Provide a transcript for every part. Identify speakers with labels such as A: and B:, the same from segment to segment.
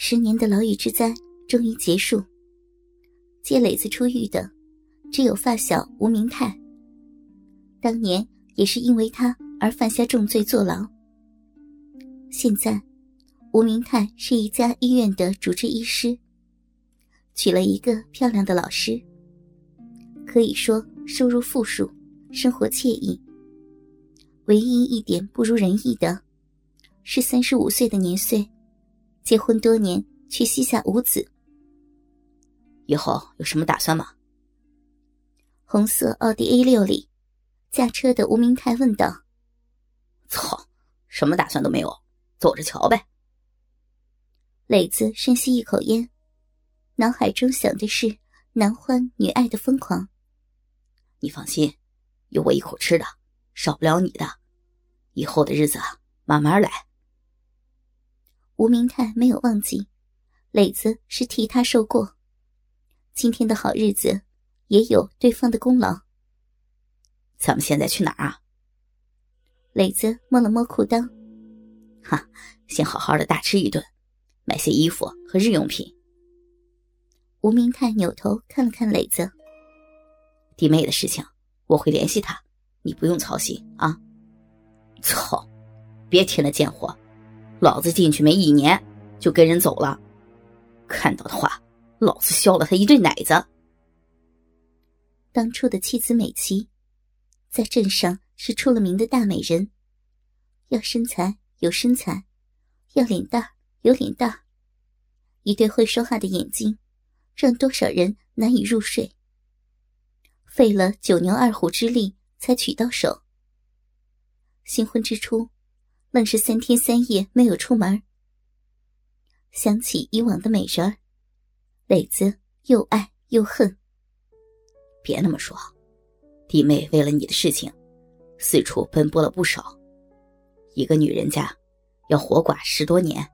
A: 十年的牢狱之灾终于结束。接磊子出狱的，只有发小吴明泰。当年也是因为他而犯下重罪坐牢。现在，吴明泰是一家医院的主治医师，娶了一个漂亮的老师，可以说收入富庶，生活惬意。唯一一点不如人意的，是三十五岁的年岁。结婚多年却膝下无子，
B: 以后有什么打算吗？
A: 红色奥迪 A 六里，驾车的吴明泰问道。
B: 操，什么打算都没有，走着瞧呗。
A: 磊子深吸一口烟，脑海中想的是男欢女爱的疯狂。
B: 你放心，有我一口吃的，少不了你的。以后的日子慢慢来。
A: 吴明泰没有忘记，磊子是替他受过。今天的好日子，也有对方的功劳。
B: 咱们现在去哪儿啊？
A: 磊子摸了摸裤裆，
B: 哈，先好好的大吃一顿，买些衣服和日用品。
A: 吴明泰扭头看了看磊子，
B: 弟妹的事情我会联系他，你不用操心啊。操，别添了贱货。老子进去没一年，就跟人走了。看到的话，老子削了他一对奶子。
A: 当初的妻子美琪，在镇上是出了名的大美人，要身材有身材，要脸蛋有脸蛋，一对会说话的眼睛，让多少人难以入睡。费了九牛二虎之力才娶到手。新婚之初。愣是三天三夜没有出门。想起以往的美人儿，磊子又爱又恨。
B: 别那么说，弟妹为了你的事情，四处奔波了不少。一个女人家要活寡十多年，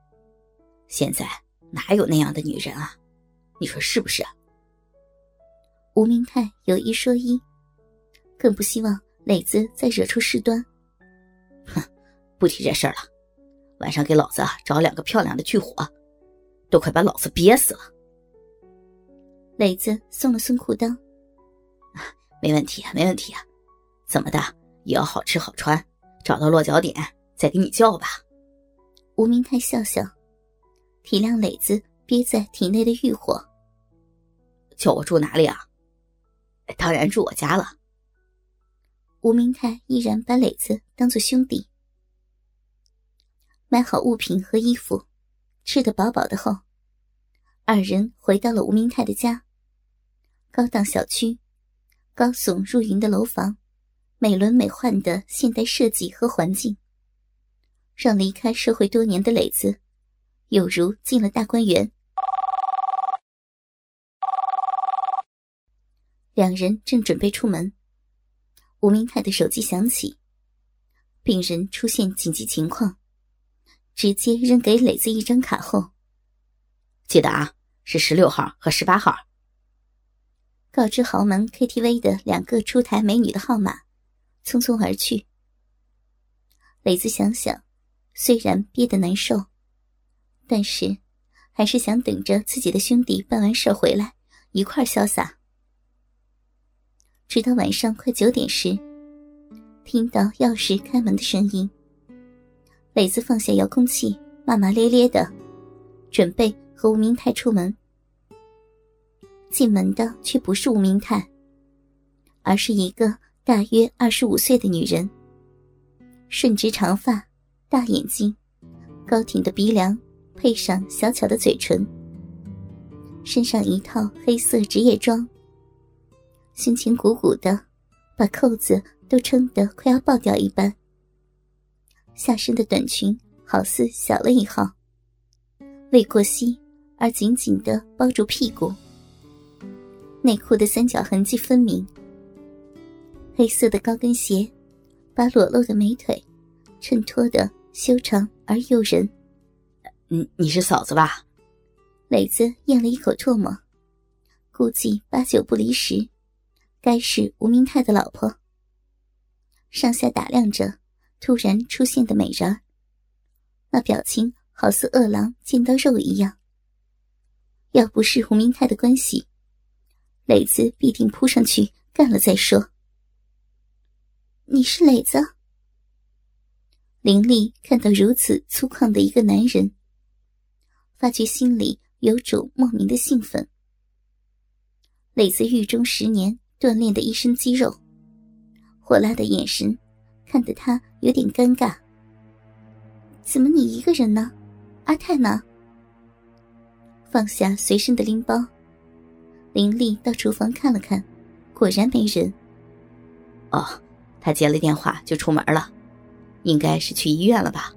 B: 现在哪有那样的女人啊？你说是不是？
A: 吴明泰有一说一，更不希望磊子再惹出事端。
B: 不提这事儿了，晚上给老子找两个漂亮的去火，都快把老子憋死了。
A: 磊子松了松裤裆，啊
B: 没问题啊，没问题啊，怎么的也要好吃好穿，找到落脚点再给你叫吧。
A: 吴明泰笑笑，体谅磊子憋在体内的欲火。
B: 叫我住哪里啊？当然住我家了。
A: 吴明泰依然把磊子当做兄弟。买好物品和衣服，吃得饱饱的后，二人回到了吴明泰的家。高档小区，高耸入云的楼房，美轮美奂的现代设计和环境，让离开社会多年的磊子，有如进了大观园。两人正准备出门，吴明泰的手机响起，病人出现紧急情况。直接扔给磊子一张卡后，
B: 记得啊，是十六号和十八号。
A: 告知豪门 KTV 的两个出台美女的号码，匆匆而去。磊子想想，虽然憋得难受，但是还是想等着自己的兄弟办完事回来一块潇洒。直到晚上快九点时，听到钥匙开门的声音。磊子放下遥控器，骂骂咧咧的，准备和吴明泰出门。进门的却不是吴明泰，而是一个大约二十五岁的女人。顺直长发，大眼睛，高挺的鼻梁，配上小巧的嘴唇，身上一套黑色职业装，胸前鼓鼓的，把扣子都撑得快要爆掉一般。下身的短裙好似小了一号，未过膝而紧紧的包住屁股。内裤的三角痕迹分明。黑色的高跟鞋，把裸露的美腿衬托的修长而诱人。
B: 嗯，你是嫂子吧？
A: 磊子咽了一口唾沫，估计八九不离十，该是吴明泰的老婆。上下打量着。突然出现的美人，那表情好似饿狼见到肉一样，要不是胡明泰的关系，磊子必定扑上去干了再说。你是磊子？林丽看到如此粗犷的一个男人，发觉心里有种莫名的兴奋。磊子狱中十年锻炼的一身肌肉，火辣的眼神，看得他有点尴尬。怎么你一个人呢？阿泰呢？放下随身的拎包，林丽到厨房看了看，果然没人。
B: 哦，他接了电话就出门了。应该是去医院了吧？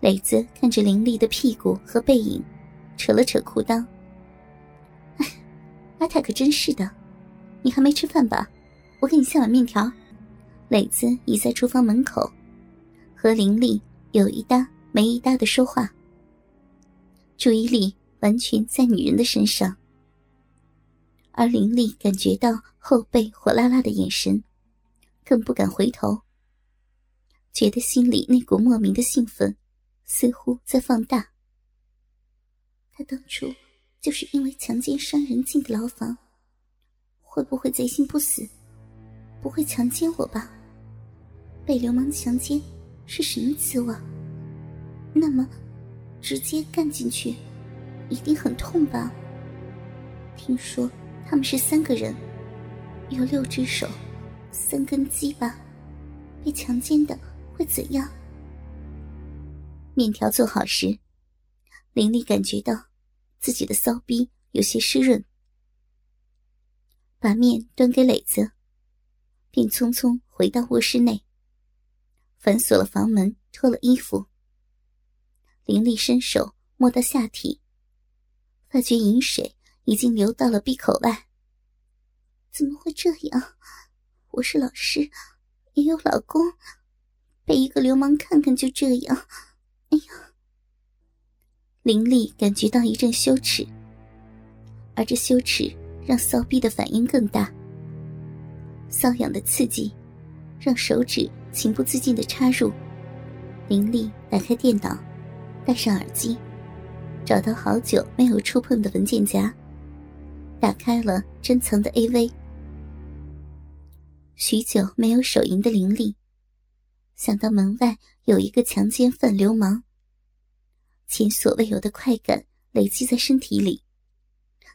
A: 磊子看着林丽的屁股和背影，扯了扯裤裆。哎，阿泰可真是的，你还没吃饭吧？我给你下碗面条。磊子倚在厨房门口，和林丽有一搭没一搭的说话，注意力完全在女人的身上。而林丽感觉到后背火辣辣的眼神，更不敢回头。觉得心里那股莫名的兴奋，似乎在放大。他当初就是因为强奸伤人进的牢房，会不会贼心不死？不会强奸我吧？被流氓强奸是什么滋味？那么，直接干进去，一定很痛吧？听说他们是三个人，有六只手，三根鸡巴，被强奸的。会怎样？面条做好时，林丽感觉到自己的骚逼有些湿润，把面端给磊子，便匆匆回到卧室内，反锁了房门，脱了衣服。林丽伸手摸到下体，发觉饮水已经流到了闭口外。怎么会这样？我是老师，也有老公。被一个流氓看看就这样，哎呀！林丽感觉到一阵羞耻，而这羞耻让骚逼的反应更大。瘙痒的刺激让手指情不自禁的插入。林丽打开电脑，戴上耳机，找到好久没有触碰的文件夹，打开了珍藏的 AV。许久没有手淫的林丽。想到门外有一个强奸犯流氓，前所未有的快感累积在身体里，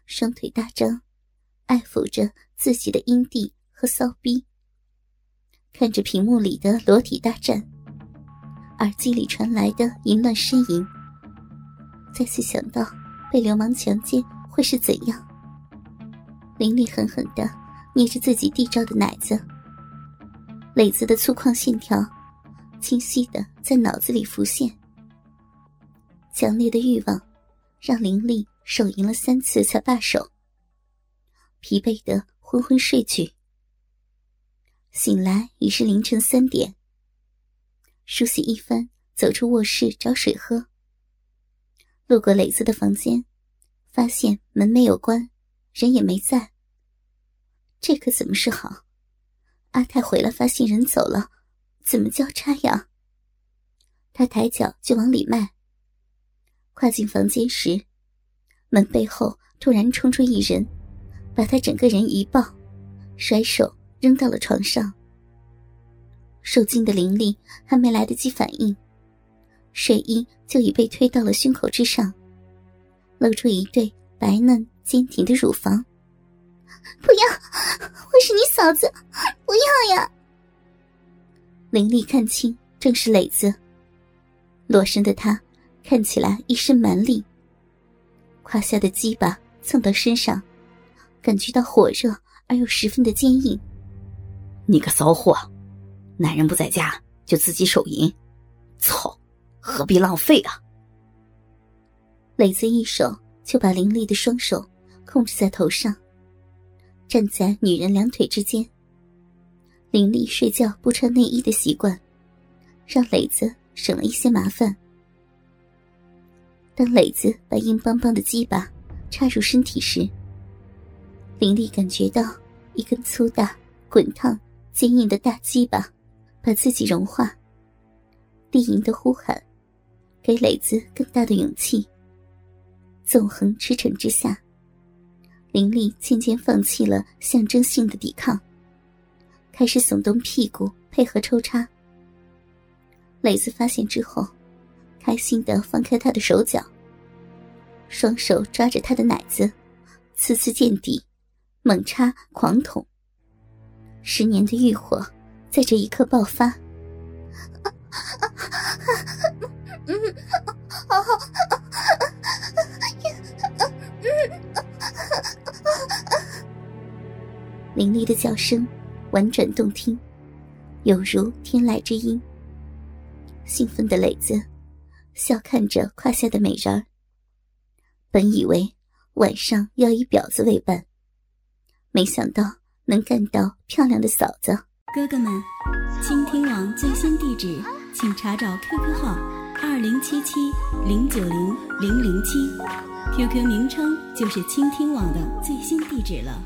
A: 双腿大张，爱抚着自己的阴蒂和骚逼，看着屏幕里的裸体大战，耳机里传来的淫乱呻吟，再次想到被流氓强奸会是怎样，林丽狠狠的捏着自己缔造的奶子，磊子的粗犷线条。清晰的在脑子里浮现，强烈的欲望让林丽手淫了三次才罢手，疲惫的昏昏睡去。醒来已是凌晨三点，梳洗一番，走出卧室找水喝。路过磊子的房间，发现门没有关，人也没在。这可怎么是好？阿泰回来发现人走了。怎么交叉呀？他抬脚就往里迈。跨进房间时，门背后突然冲出一人，把他整个人一抱，甩手扔到了床上。受惊的林丽还没来得及反应，睡衣就已被推到了胸口之上，露出一对白嫩坚挺的乳房。不要，我是你嫂子！不要呀！林丽看清，正是磊子。裸身的他看起来一身蛮力，胯下的鸡巴蹭到身上，感觉到火热而又十分的坚硬。
B: 你个骚货，男人不在家就自己手淫，操，何必浪费啊！
A: 磊子一手就把林丽的双手控制在头上，站在女人两腿之间。林丽睡觉不穿内衣的习惯，让磊子省了一些麻烦。当磊子把硬邦邦的鸡巴插入身体时，林丽感觉到一根粗大、滚烫、坚硬的大鸡巴把自己融化，低吟的呼喊，给磊子更大的勇气。纵横驰骋之下，林丽渐渐放弃了象征性的抵抗，开始耸动屁股配合抽插。磊子发现之后，开心的放开他的手脚，双手抓着他的奶子，次次见底，猛插狂捅。十年的欲火在这一刻爆发。凌厉的叫声婉转动听，有如天籁之音。兴奋的磊子笑看着胯下的美人儿，本以为晚上要以婊子为伴，没想到能干到漂亮的嫂子。
C: 哥哥们，倾听网最新地址，请查找 QQ 号二零七七零九零零零七，QQ 名称就是倾听网的最新地址了。